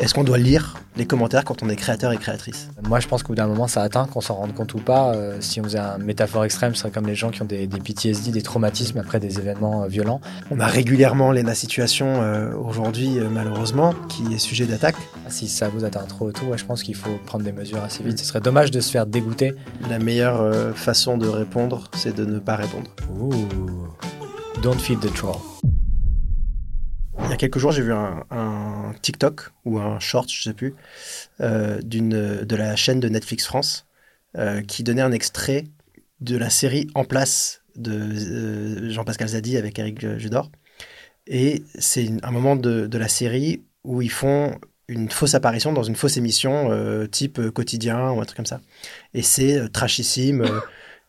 Est-ce qu'on doit lire les commentaires quand on est créateur et créatrice? Moi, je pense qu'au bout d'un moment, ça atteint, qu'on s'en rende compte ou pas. Euh, si on faisait une métaphore extrême, ce serait comme les gens qui ont des, des PTSD, des traumatismes après des événements euh, violents. On a régulièrement l'ENA Situation euh, aujourd'hui, malheureusement, qui est sujet d'attaque. Si ça vous atteint trop et tout, je pense qu'il faut prendre des mesures assez vite. Ce serait dommage de se faire dégoûter. La meilleure façon de répondre, c'est de ne pas répondre. Ouh. Don't feed the troll. Il y a quelques jours, j'ai vu un, TikTok ou un short, je sais plus, euh, de la chaîne de Netflix France euh, qui donnait un extrait de la série En place de euh, Jean-Pascal Zadi avec Eric Judor. Et c'est un moment de, la série où ils font une fausse apparition dans une fausse émission type quotidien ou un truc comme ça. Et c'est trashissime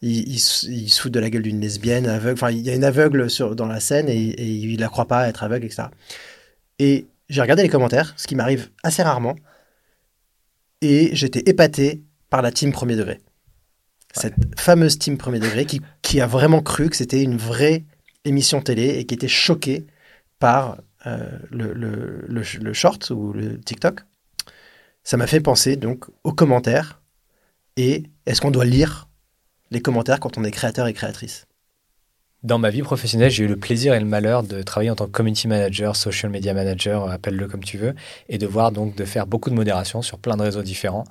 il, se fout de la gueule d'une lesbienne aveugle. Enfin, il y a une aveugle sur, dans la scène et, et il la croit pas être aveugle, etc. Et j'ai regardé les commentaires, ce qui m'arrive assez rarement, et j'étais épaté par la team premier degré. Cette fameuse team premier degré qui, qui a vraiment cru que c'était une vraie émission télé et qui était choquée par euh, le, le, le, short ou le TikTok. Ça m'a fait penser donc aux commentaires et est-ce qu'on doit lire les commentaires quand on est créateur et créatrice dans ma vie professionnelle, j'ai eu le plaisir et le malheur de travailler en tant que community manager, social media manager, appelle-le comme tu veux, et de voir donc de faire beaucoup de modération sur plein de réseaux différents.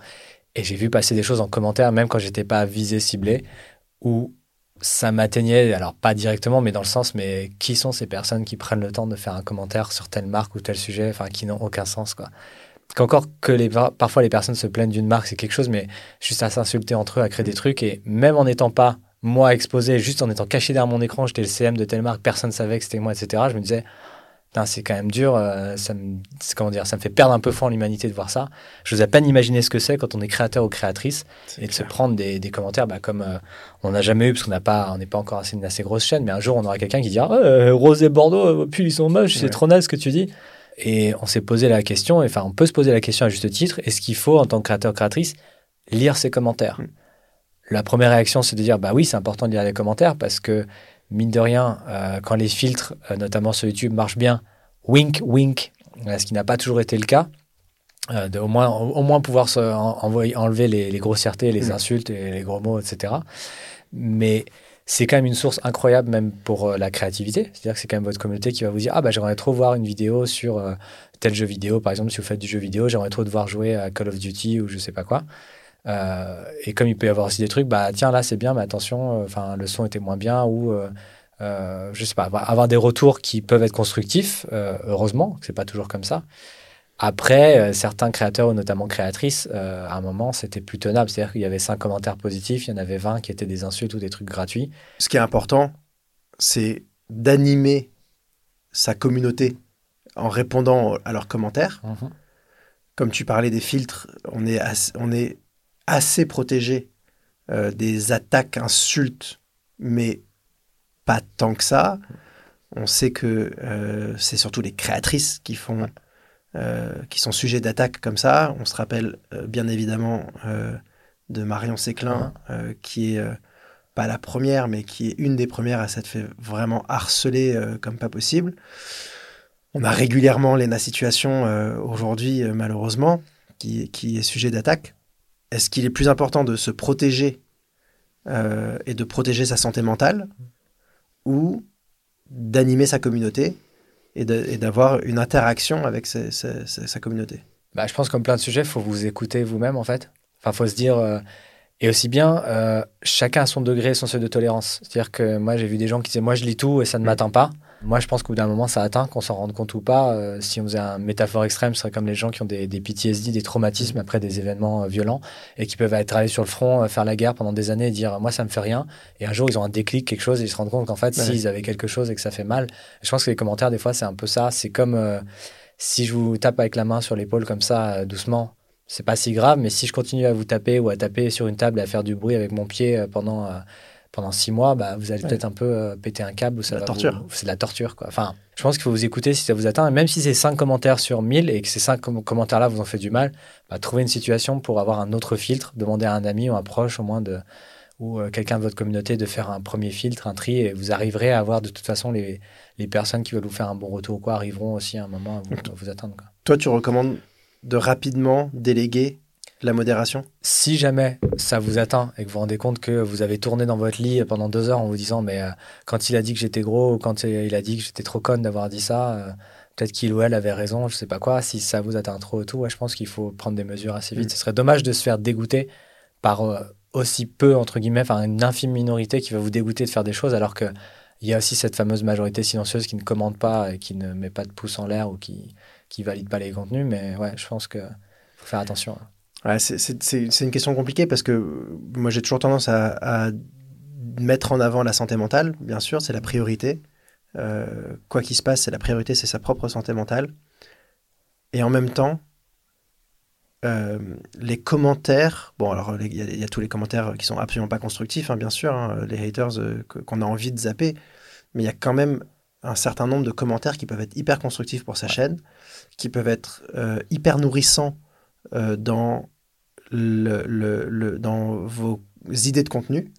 Et j'ai vu passer des choses en commentaire, même quand j'étais pas visé, ciblé, où ça m'atteignait, alors pas directement, mais dans le sens, mais qui sont ces personnes qui prennent le temps de faire un commentaire sur telle marque ou tel sujet, enfin, qui n'ont aucun sens, quoi qu'encore que les, parfois les personnes se plaignent d'une marque, c'est quelque chose, mais juste à s'insulter entre eux, à créer des trucs, et même en n'étant pas moi exposé, juste en étant caché derrière mon écran, j'étais le CM de telle marque, personne ne savait que c'était moi, etc. Je me disais, c'est quand même dur, euh, ça, me, comment dire, ça me fait perdre un peu foi en l'humanité de voir ça. Je n'ose à peine imaginer ce que c'est quand on est créateur ou créatrice et de se prendre des, des commentaires bah, comme euh, on n'a jamais eu, parce qu'on n'a pas, on n'est pas encore assez, une assez grosse chaîne, mais un jour on aura quelqu'un qui dira oh, Rose et Bordeaux, puis ils sont moches, c'est trop naze ce que tu dis. Et on s'est posé la question, enfin, on peut se poser la question à juste titre est-ce qu'il faut, en tant que créateur, créatrice, lire ses commentaires mm. La première réaction, c'est de dire bah oui, c'est important de lire les commentaires parce que, mine de rien, euh, quand les filtres, euh, notamment sur YouTube, marchent bien, wink, wink, euh, ce qui n'a pas toujours été le cas, de au, moins, au moins pouvoir se envoyer, enlever les, les grossièretés, les mm. insultes et les gros mots, etc. Mais c'est quand même une source incroyable même pour euh, la créativité. C'est-à-dire que c'est quand même votre communauté qui va vous dire ah bah j'aimerais trop voir une vidéo sur euh, tel jeu vidéo. Par exemple, si vous faites du jeu vidéo, j'aimerais trop te voir jouer à Call of Duty ou je sais pas quoi. Euh, et comme il peut y avoir aussi des trucs, bah tiens là c'est bien, mais attention, enfin le son était moins bien ou je sais pas, avoir des retours qui peuvent être constructifs. heureusement, c'est pas toujours comme ça. Après, euh, certains créateurs, notamment créatrices, euh, à un moment, c'était plus tenable. C'est-à-dire qu'il y avait cinq commentaires positifs, il y en avait 20 qui étaient des insultes ou des trucs gratuits. Ce qui est important, c'est d'animer sa communauté en répondant à leurs commentaires. Mhm. Comme tu parlais des filtres, on est assez, on est assez protégé euh, des attaques, insultes, mais pas tant que ça. On sait que c'est surtout les créatrices qui font qui sont sujets d'attaque comme ça. On se rappelle euh, bien évidemment euh, de Marion Séclin, qui est pas la première, mais qui est une des premières à s'être fait vraiment harceler comme pas possible. On a régulièrement l'ENA Situation aujourd'hui, malheureusement, qui, qui, est sujet d'attaque. Est-ce qu'il est plus important de se protéger et de protéger sa santé mentale ou d'animer sa communauté et d'avoir une interaction avec sa, communauté. Bah, je pense comme plein de sujets, il faut vous écouter vous-même en fait. Enfin, faut se dire, euh, et aussi bien, euh, chacun a son degré, son seuil de tolérance. C'est-à-dire que moi, j'ai vu des gens qui disaient, moi, je lis tout et ça ne mm. m'atteint pas. Moi, je pense qu'au bout d'un moment, ça atteint, qu'on s'en rende compte ou pas. Euh, si on faisait un métaphore extrême, ce serait comme les gens qui ont des, des PTSD, des traumatismes après des événements violents et qui peuvent être allés sur le front, faire la guerre pendant des années et dire moi, ça me fait rien. Et un jour, ils ont un déclic, quelque chose, et ils se rendent compte qu'en fait, s'ils avaient quelque chose et que ça fait mal. Je pense que les commentaires, des fois, c'est un peu ça. C'est comme si je vous tape avec la main sur l'épaule comme ça, doucement c'est pas si grave, mais si je continue à vous taper ou à taper sur une table et à faire du bruit avec mon pied euh, pendant, euh, pendant six mois, bah, vous allez peut-être un peu euh, péter un câble. C'est la torture. C'est de la torture, quoi. Enfin, je pense qu'il faut vous écouter si ça vous atteint. Et même si c'est cinq commentaires sur 1000 et que ces cinq commentaires-là vous ont fait du mal, bah, trouvez une situation pour avoir un autre filtre, demandez à un ami ou un proche au moins de ou quelqu'un de votre communauté de faire un premier filtre, un tri, et vous arriverez à avoir de toute façon les, les personnes qui veulent vous faire un bon retour ou quoi arriveront aussi à un moment à vous, à vous atteindre. Quoi. Toi, tu recommandes de rapidement déléguer la modération Si jamais ça vous atteint et que vous vous rendez compte que vous avez tourné dans votre lit pendant deux heures en vous disant mais euh, quand il a dit que j'étais gros ou quand il a dit que j'étais trop conne d'avoir dit ça, euh, peut-être qu'il ou elle avait raison, je sais pas quoi. Si ça vous atteint trop et tout, ouais, je pense qu'il faut prendre des mesures assez vite. Mm. Ce serait dommage de se faire dégoûter par euh, aussi peu, entre guillemets, enfin une infime minorité qui va vous dégoûter de faire des choses alors que il y a aussi cette fameuse majorité silencieuse qui ne commente pas et qui ne met pas de pouce en l'air ou qui, qui valide pas les contenus. Mais ouais, je pense que faut faire attention. Ouais, c'est- une question compliquée parce que euh, moi j'ai toujours tendance à, à mettre en avant la santé mentale, bien sûr, c'est la priorité. Euh, quoi qu'il se passe, c'est la priorité, c'est sa propre santé mentale. Et en même temps, euh, les commentaires, bon alors il y, a- il y a tous les commentaires qui sont absolument pas constructifs, hein, bien sûr, hein, les haters euh, qu'on a envie de zapper, mais il y a quand même un certain nombre de commentaires qui peuvent être hyper constructifs pour sa chaîne, qui peuvent être hyper nourrissants dans, dans vos idées de contenu.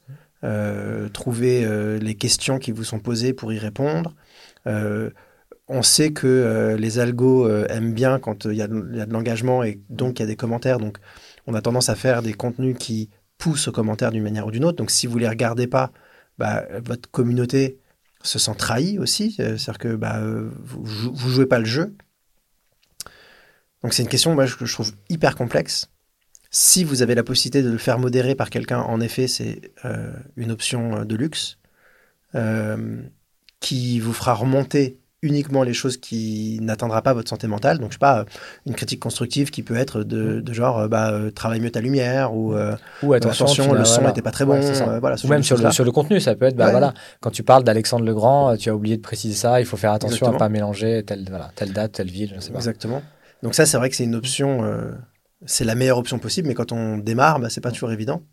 Euh, trouver euh, les questions qui vous sont posées pour y répondre. Euh, on sait que les algos aiment bien quand il y, a de- l'engagement et donc il y a des commentaires. Donc on a tendance à faire des contenus qui poussent aux commentaires d'une manière ou d'une autre. Donc si vous les regardez pas, bah, votre communauté se sent trahie aussi. C'est-à-dire que bah, vous, vous jouez pas le jeu. Donc c'est une question que je trouve hyper complexe. Si vous avez la possibilité de le faire modérer par quelqu'un, en effet, c'est euh, une option euh, de luxe euh, qui vous fera remonter uniquement les choses qui n'atteindra pas votre santé mentale. Donc, je sais pas, une critique constructive qui peut être de, de genre, bah, travaille mieux ta lumière ou euh, Ou attention, le son voilà. n'était pas très bon. Ouais, euh, voilà, Ou même sur le, choses-là. sur le contenu, ça peut être, bah Ouais. voilà, quand tu parles d'Alexandre le Grand, tu as oublié de préciser ça, il faut faire attention Exactement. à pas mélanger telle, voilà, telle date, telle ville, je sais pas. Exactement. Donc ça, c'est vrai que c'est une option, euh, c'est la meilleure option possible, mais quand on démarre, bah, c'est pas toujours évident.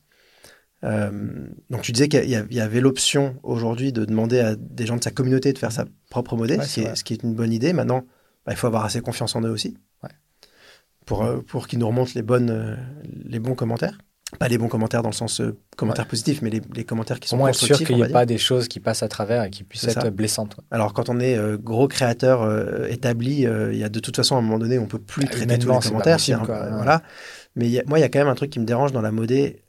Euh, donc tu disais qu'il y, avait l'option aujourd'hui de demander à des gens de sa communauté de faire sa propre Ouais, ce, qui est, vrai. ce qui est une bonne idée. Maintenant, bah, il faut avoir assez confiance en eux aussi Ouais. pour, euh, pour qu'ils nous remontent les, bonnes, euh, les bons commentaires. Pas les bons commentaires dans le sens euh, commentaire positif, mais les, les commentaires qui Au sont moins être sûr constructifs. qu'il n'y ait pas des choses qui passent à travers et qui puissent être ça. blessantes. Alors quand on est euh, gros créateur euh, établi, euh, il y a de toute façon à un moment donné, on peut plus Bah, traiter tous les commentaires. possible, c'est un- quoi, ouais. voilà. Mais il y a- moi, il y a quand même un truc qui me dérange dans la modée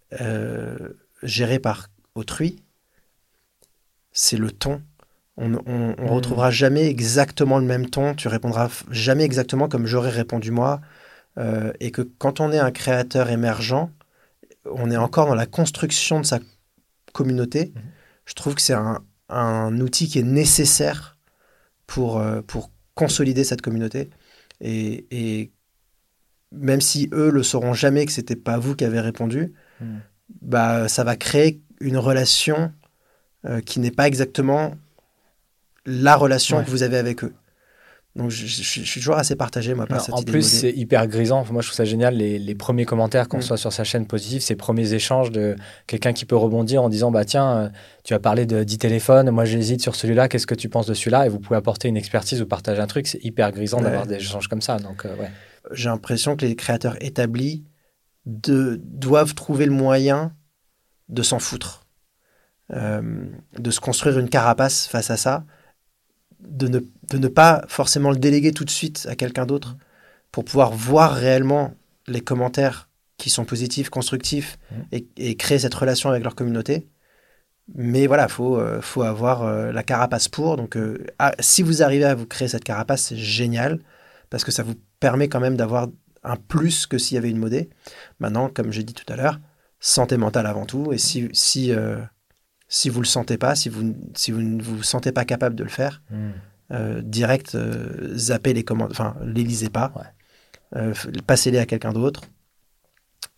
gérée par autrui, c'est le ton. On, on, on Mm. retrouvera jamais exactement le même ton. Tu répondras jamais exactement comme j'aurais répondu moi. Et que quand on est un créateur émergent, on est encore dans la construction de sa communauté. Mhm. Je trouve que c'est un, un outil qui est nécessaire pour, euh, pour consolider cette communauté. Et, et même si eux le sauront jamais que c'était pas vous qui avez répondu, Mhm. bah, ça va créer une relation euh, qui n'est pas exactement la relation Ouais. que vous avez avec eux. Donc je, je- je suis toujours assez partagé moi par Non, cette en idée plus, c'est hyper grisant. Moi, je trouve ça génial. Les, les premiers commentaires qu'on Mm. soit sur sa chaîne positive, ces premiers échanges de quelqu'un qui peut rebondir en disant Bah, tiens, euh, tu as parlé de 10 téléphones, moi j'hésite sur celui-là, qu'est-ce que tu penses de celui-là? Et vous pouvez apporter une expertise ou partager un truc. C'est hyper grisant Ouais. d'avoir des échanges comme ça. Donc, euh, ouais. j'ai l'impression que les créateurs établis de, doivent trouver le moyen de s'en foutre, Euh, de se construire une carapace face à ça, de ne, de ne pas forcément le déléguer tout de suite à quelqu'un d'autre pour pouvoir voir réellement les commentaires qui sont positifs, constructifs Mhm. et, et créer cette relation avec leur communauté. Mais voilà, il faut, euh, faut avoir euh, la carapace pour. Donc, euh, ah, si vous arrivez à vous créer cette carapace, c'est génial parce que ça vous permet quand même d'avoir un plus que s'il y avait une modée. Maintenant, comme j'ai dit tout à l'heure, santé mentale avant tout. Et si, si, si vous ne le sentez pas, si vous, si vous ne vous sentez pas capable de le faire, euh, direct, euh, zappez les commentaires, enfin, les lisez pas. Ouais. Euh, passez-les à quelqu'un d'autre.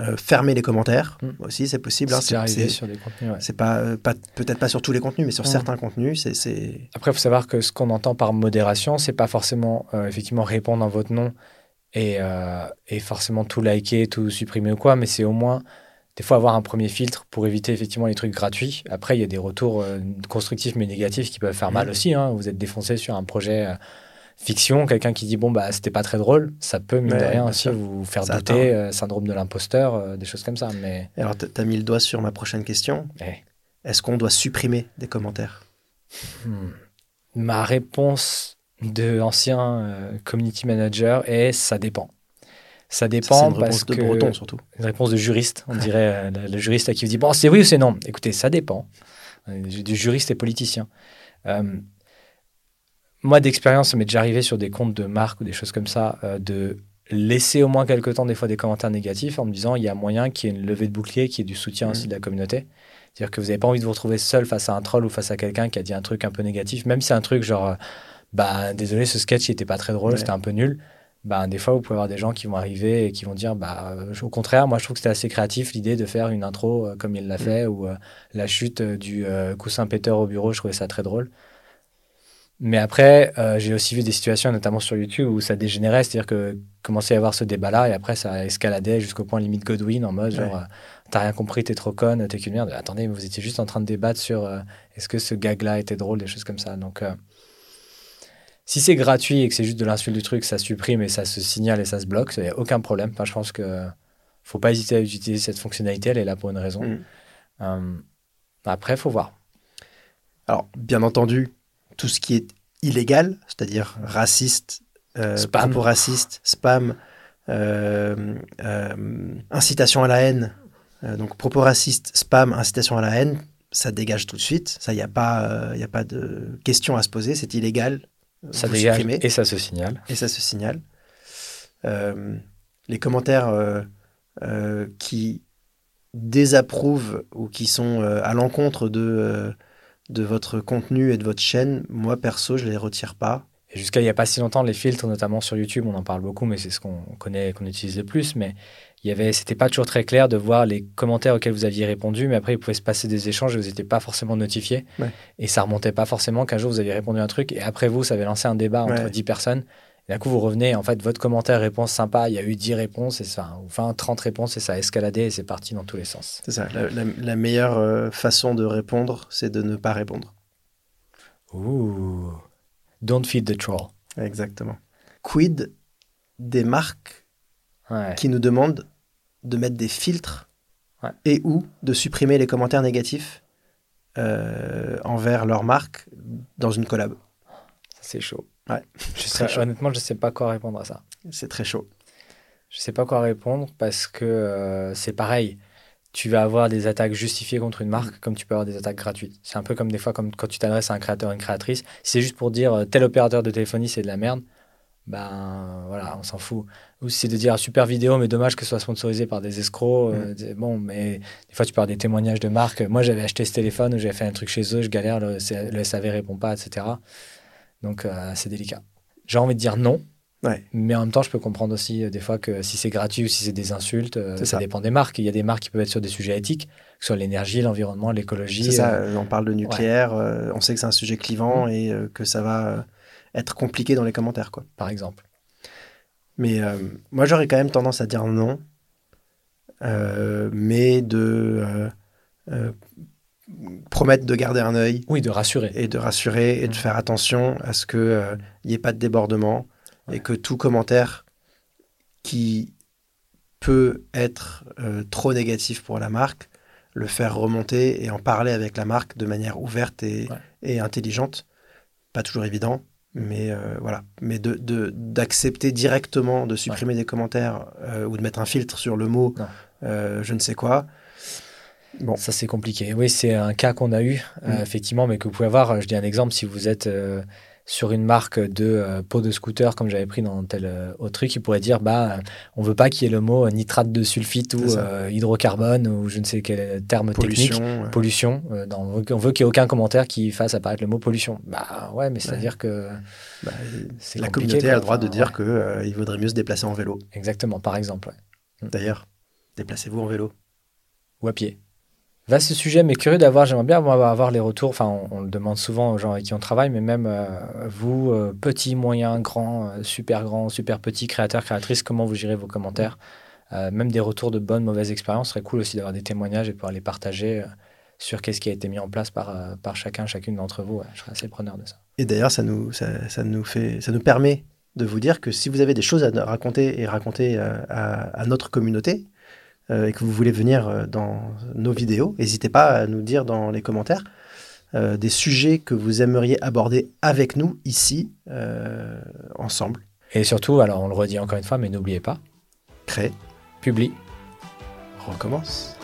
Euh, fermez les commentaires Mm. aussi, c'est possible. hein, C'est sur des contenus. ouais. c'est pas, pas peut-être pas sur tous les contenus, mais sur Mm. certains contenus, c'est- Après, il faut savoir que ce qu'on entend par modération, c'est pas forcément effectivement répondre en votre nom et, euh, et forcément tout liker, tout supprimer ou quoi, mais c'est au moins des fois avoir un premier filtre pour éviter effectivement les trucs gratuits. Après, il y a des retours euh, constructifs mais négatifs qui peuvent faire mal Mhm. aussi. hein. Vous êtes défoncé sur un projet euh, fiction, quelqu'un qui dit bon bah c'était pas très drôle, ça peut mine de Ouais, rien aussi sûr. vous faire Ça douter, euh, syndrome de l'imposteur, des choses comme ça. Mais Alors, tu as mis le doigt sur ma prochaine question. Est-ce qu'on doit supprimer des commentaires? Hmm. Ma réponse de ancien community manager est ça dépend. Ça dépend une parce réponse de que breton surtout. une réponse de juriste, on dirait euh, le, le juriste à qui vous dit bon c'est oui ou c'est non. Écoutez, ça dépend. Euh, Du juriste et politicien. Euh, moi d'expérience, ça m'est déjà arrivé sur des comptes de marque ou des choses comme ça euh, de laisser au moins quelques temps des fois des commentaires négatifs en me disant il y a moyen qu'il y ait une levée de bouclier, qu'il y ait du soutien Mhm. aussi de la communauté. C'est-à-dire que vous n'avez pas envie de vous retrouver seul face à un troll ou face à quelqu'un qui a dit un truc un peu négatif, même si c'est un truc genre bah désolé ce sketch il était pas très drôle, Ouais. c'était un peu nul. Bah, des fois, vous pouvez avoir des gens qui vont arriver et qui vont dire bah, au contraire, moi je trouve que c'était assez créatif l'idée de faire une intro euh, comme il l'a fait ou euh, la chute euh, du euh, coussin péteur au bureau, je trouvais ça très drôle. Mais après, j'ai aussi vu des situations, notamment sur YouTube, où ça dégénérait, c'est-à-dire que commençait à y avoir ce débat-là et après ça escaladait jusqu'au point limite Godwin en mode genre Ouais. t'as rien compris, t'es trop conne, t'es qu'une merde. Attendez, mais vous étiez juste en train de débattre sur est-ce que ce gag-là était drôle, des choses comme ça. Donc si c'est gratuit et que c'est juste de l'insulte du truc, ça supprime et ça se signale et ça se bloque, il n'y a aucun problème. Enfin, je pense que faut pas hésiter à utiliser cette fonctionnalité, elle est là pour une raison. Mm. Euh, après, faut voir. Alors, bien entendu, tout ce qui est illégal, c'est-à-dire raciste, euh, Spam. propos raciste, spam, euh, euh, incitation à la haine, euh, donc propos racistes, spam, incitation à la haine, ça dégage tout de suite. Ça, il n'y a, pas, euh, y a pas de question à se poser, c'est illégal. Ça Vous dégage supprimez. et ça se signale. et ça se signale. Euh, les commentaires euh, euh, qui désapprouvent ou qui sont à l'encontre de, de votre contenu et de votre chaîne, moi perso, je les retire pas. Et jusqu'à il n'y a pas si longtemps, les filtres, notamment sur YouTube, on en parle beaucoup, mais c'est ce qu'on connaît, qu'on utilise le plus. Mais il y avait, c'était pas toujours très clair de voir les commentaires auxquels vous aviez répondu, mais après il pouvait se passer des échanges et vous n'étiez pas forcément notifié. Ouais. Et ça remontait pas forcément qu'un jour vous aviez répondu à un truc et après vous, ça avait lancé un débat entre Ouais. 10 personnes. D'un coup, vous revenez, en fait, votre commentaire, réponse sympa, il y a eu 10 réponses, et ça, ou 20, 30 réponses, et ça a escaladé, et c'est parti dans tous les sens. C'est ça. La, la- la meilleure euh, façon de répondre, c'est de ne pas répondre. Ouh. Don't feed the troll. Exactement. Quid des marques Ouais. qui nous demandent de mettre des filtres Ouais. et ou de supprimer les commentaires négatifs euh, envers leur marque dans une collab. C'est chaud. Ouais. Je sais- chaud. honnêtement, je sais pas quoi répondre à ça. C'est très chaud. Je sais pas quoi répondre parce que euh, c'est pareil. Tu vas avoir des attaques justifiées contre une marque comme tu peux avoir des attaques gratuites. C'est un peu comme des fois comme quand tu t'adresses à un créateur ou une créatrice. Si c'est juste pour dire euh, tel opérateur de téléphonie c'est de la merde, ben voilà, on s'en fout. Ou si c'est de dire super vidéo mais dommage que ce soit sponsorisé par des escrocs. euh, c'est- bon, mais des fois tu avoir des témoignages de marques. Moi j'avais acheté ce téléphone ou j'avais fait un truc chez eux, je galère, le, le SAV répond pas, etc. Donc euh, c'est délicat. J'ai envie de dire non, Ouais. mais en même temps, je peux comprendre aussi euh, des fois que si c'est gratuit ou si c'est des insultes, ça, ça. dépend des marques. Il y a des marques qui peuvent être sur des sujets éthiques, que ce soit l'énergie, l'environnement, l'écologie. C'est ça, on parle de nucléaire, on sait que c'est un sujet clivant et euh, que ça va être compliqué dans les commentaires. Quoi. par exemple. Mais euh, moi, j'aurais quand même tendance à dire non, euh, mais de euh, promettre de garder un œil Oui, de rassurer. et de rassurer et de Mm. faire attention à ce qu'il n'y ait pas de débordement Ouais. et que tout commentaire qui peut être trop négatif pour la marque, le faire remonter et en parler avec la marque de manière ouverte et, Ouais. et intelligente. Pas toujours évident, mais euh, voilà. Mais de- de- d'accepter directement de supprimer des commentaires euh, ou de mettre un filtre sur le mot euh, je ne sais quoi. Bon, Ça, c'est compliqué. Oui, c'est un cas qu'on a eu, euh, Mm. effectivement, mais que vous pouvez avoir. Je dis un exemple, si vous êtes euh, sur une marque de euh, pot de scooter, comme j'avais pris dans tel euh, autre truc, il pourrait dire bah, on veut pas qu'il y ait le mot euh, nitrate de sulfite ou euh, hydrocarbone ou je ne sais quel terme technique. pollution. pollution. dans- on veut, qu'il n'y ait aucun commentaire qui fasse apparaître le mot pollution. Bah ouais, mais c'est-à-dire que. bah, la communauté a le droit de dire ouais. que il vaudrait mieux se déplacer en vélo. Exactement, par exemple. ouais. D'ailleurs, déplacez-vous en vélo. Ou à pied. Vaste sujet, mais curieux d'avoir, j'aimerais bien avoir, les retours. Enfin, on, le demande souvent aux gens avec qui on travaille, mais même euh, vous, euh, petit, moyen, grand, euh, super grand, super petit, créateur, créatrice, comment vous gérez vos commentaires Euh, Même des retours de bonnes, mauvaises expériences. Ce serait cool aussi d'avoir des témoignages et de pouvoir les partager sur qu'est-ce qui a été mis en place par, par chacun, chacune d'entre vous. Je serais assez preneur de ça. Et d'ailleurs, ça nous, ça, ça nous fait, ça nous permet de vous dire que si vous avez des choses à raconter et raconter à, notre communauté et que vous voulez venir euh, dans nos vidéos, n'hésitez pas à nous dire dans les commentaires euh, des sujets que vous aimeriez aborder avec nous ici, euh, ensemble. Et surtout, alors on le redit encore une fois, mais n'oubliez pas, Publie. Recommence.